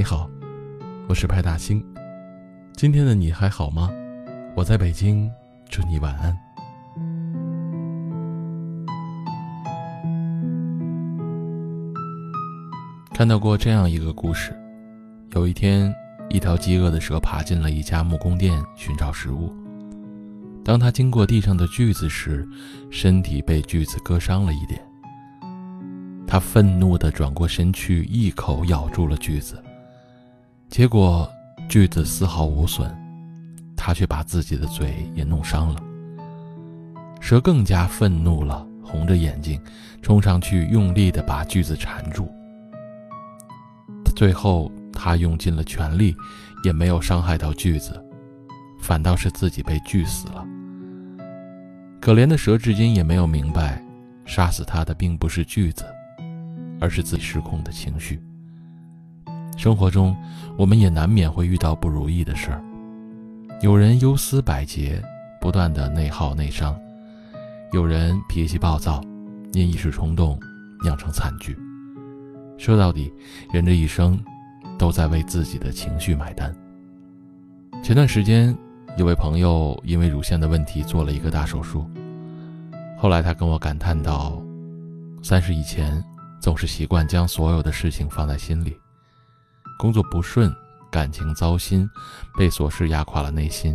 你好，我是派大星。今天的你还好吗？我在北京，祝你晚安。看到过这样一个故事：有一天，一条饥饿的蛇爬进了一家木工店寻找食物。当他经过地上的锯子时，身体被锯子割伤了一点。他愤怒地转过身去，一口咬住了锯子，结果锯子丝毫无损，他却把自己的嘴也弄伤了。蛇更加愤怒了，红着眼睛冲上去，用力地把锯子缠住。最后，他用尽了全力，也没有伤害到锯子，反倒是自己被锯死了。可怜的蛇至今也没有明白，杀死他的并不是锯子。而是自己失控的情绪。生活中，我们也难免会遇到不如意的事儿。有人忧思百结，不断的内耗内伤；有人脾气暴躁，因一时冲动酿成惨剧。说到底，人这一生都在为自己的情绪买单。前段时间，有位朋友因为乳腺的问题做了一个大手术，后来他跟我感叹道：“三十以前。”总是习惯将所有的事情放在心里，工作不顺，感情糟心，被琐事压垮了内心，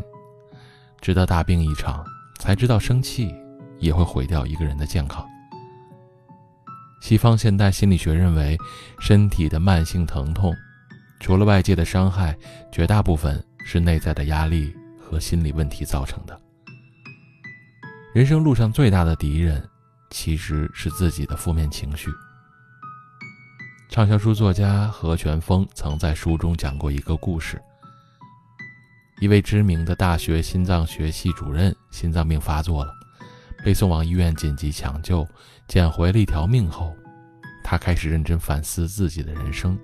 直到大病一场，才知道生气也会毁掉一个人的健康。西方现代心理学认为，身体的慢性疼痛，除了外界的伤害，绝大部分是内在的压力和心理问题造成的。人生路上最大的敌人，其实是自己的负面情绪。畅销书作家何全峰曾在书中讲过一个故事：一位知名的大学心脏学系主任心脏病发作了，被送往医院紧急抢救，捡回了一条命后，他开始认真反思自己的人生。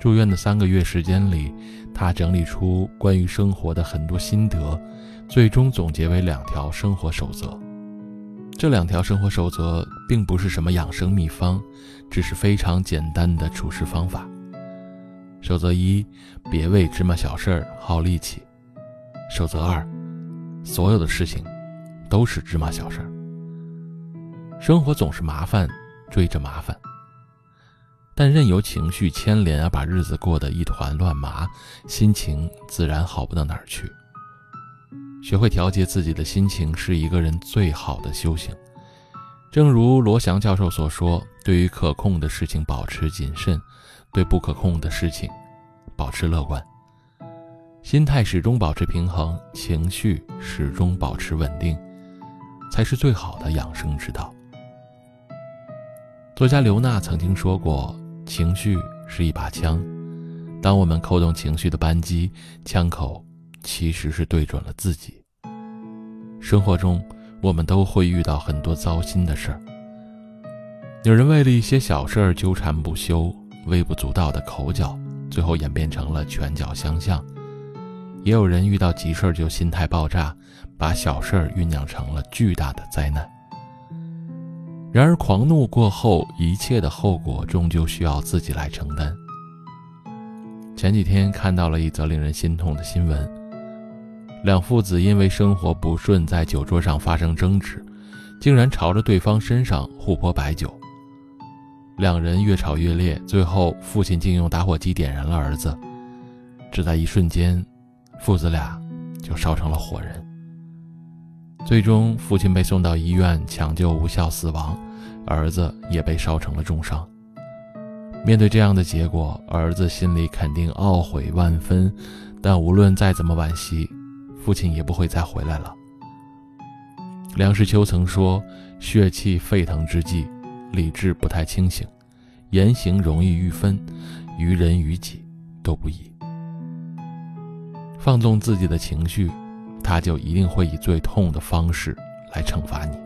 住院的三个月时间里，他整理出关于生活的很多心得，最终总结为两条生活守则。这两条生活守则并不是什么养生秘方，只是非常简单的处事方法。守则一：别为芝麻小事儿耗力气。守则二：所有的事情都是芝麻小事儿。生活总是麻烦追着麻烦，但任由情绪牵连而把日子过得一团乱麻，心情自然好不到哪儿去。学会调节自己的心情是一个人最好的修行。正如罗翔教授所说：“对于可控的事情保持谨慎，对不可控的事情保持乐观。心态始终保持平衡，情绪始终保持稳定，才是最好的养生之道。”作家刘娜曾经说过：“情绪是一把枪，当我们扣动情绪的扳机，枪口……”其实是对准了自己。生活中，我们都会遇到很多糟心的事儿。有人为了一些小事儿纠缠不休，微不足道的口角，最后演变成了拳脚相向；也有人遇到急事儿就心态爆炸，把小事儿酝酿成了巨大的灾难。然而，狂怒过后，一切的后果终究需要自己来承担。前几天看到了一则令人心痛的新闻。两父子因为生活不顺，在酒桌上发生争执，竟然朝着对方身上互泼白酒。两人越吵越烈，最后父亲竟用打火机点燃了儿子。只在一瞬间，父子俩就烧成了火人。最终，父亲被送到医院抢救无效死亡，儿子也被烧成了重伤。面对这样的结果，儿子心里肯定懊悔万分，但无论再怎么惋惜。父亲也不会再回来了。梁实秋曾说：“血气沸腾之际，理智不太清醒，言行容易愈分，于人于己都不易。放纵自己的情绪，他就一定会以最痛的方式来惩罚你。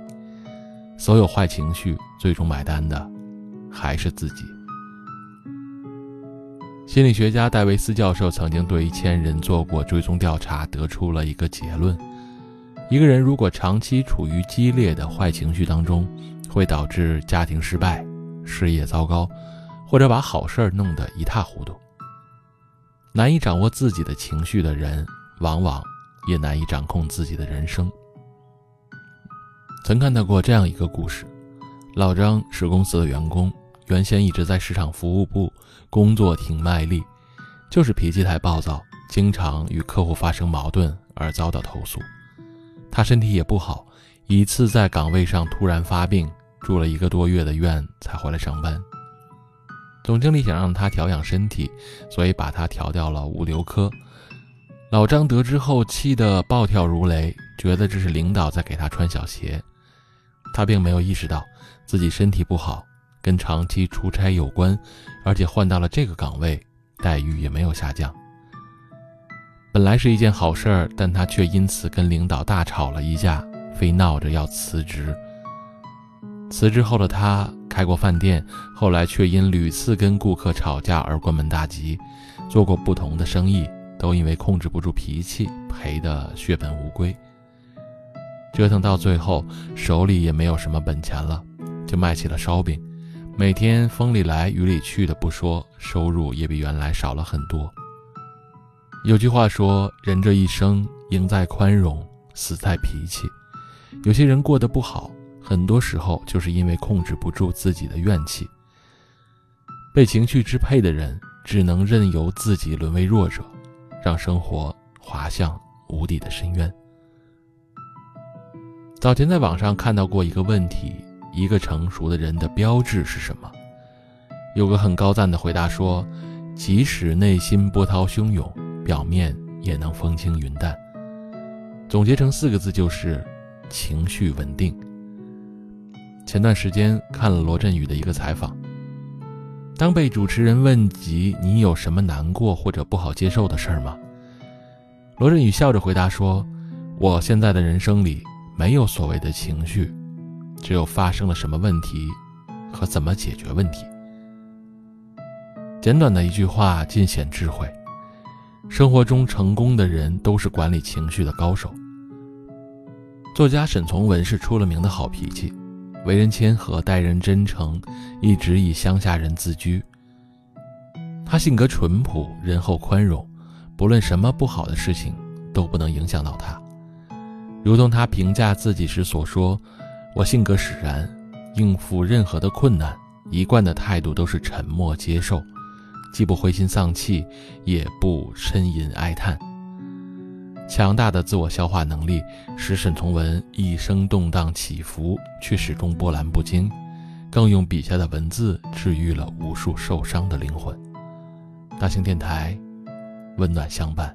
所有坏情绪，最终买单的还是自己。”心理学家戴维斯教授曾经对一千人做过追踪调查，得出了一个结论：一个人如果长期处于激烈的坏情绪当中，会导致家庭失败、事业糟糕，或者把好事儿弄得一塌糊涂。难以掌握自己的情绪的人，往往也难以掌控自己的人生。曾看到过这样一个故事：老张是公司的员工，原先一直在市场服务部工作，挺卖力，就是脾气太暴躁，经常与客户发生矛盾而遭到投诉。他身体也不好，一次在岗位上突然发病，住了一个多月的院才回来上班。总经理想让他调养身体，所以把他调掉了物流科。老张得知后气得暴跳如雷，觉得这是领导在给他穿小鞋。他并没有意识到自己身体不好跟长期出差有关，而且换到了这个岗位，待遇也没有下降。本来是一件好事儿，但他却因此跟领导大吵了一架，非闹着要辞职。辞职后的他开过饭店，后来却因屡次跟顾客吵架而关门大吉。做过不同的生意，都因为控制不住脾气，赔得血本无归。折腾到最后，手里也没有什么本钱了，就卖起了烧饼。每天风里来雨里去的不说，收入也比原来少了很多。有句话说：“人这一生，赢在宽容，死在脾气。”有些人过得不好，很多时候就是因为控制不住自己的怨气。被情绪支配的人，只能任由自己沦为弱者，让生活滑向无底的深渊。早前在网上看到过一个问题：一个成熟的人的标志是什么？有个很高赞的回答说：“即使内心波涛汹涌。”表面也能风轻云淡，总结成四个字就是情绪稳定。前段时间看了罗振宇的一个采访，当被主持人问及你有什么难过或者不好接受的事儿吗？罗振宇笑着回答说：“我现在的人生里没有所谓的情绪，只有发生了什么问题和怎么解决问题。”简短的一句话，尽显智慧。生活中成功的人都是管理情绪的高手。作家沈从文是出了名的好脾气，为人谦和，待人真诚，一直以乡下人自居。他性格淳朴，仁厚宽容，不论什么不好的事情都不能影响到他。如同他评价自己时所说：“我性格使然，应付任何的困难，一贯的态度都是沉默接受。”既不灰心丧气，也不呻吟哀叹。强大的自我消化能力使沈从文一生动荡起伏，却始终波澜不惊，更用笔下的文字治愈了无数受伤的灵魂。大型电台，温暖相伴。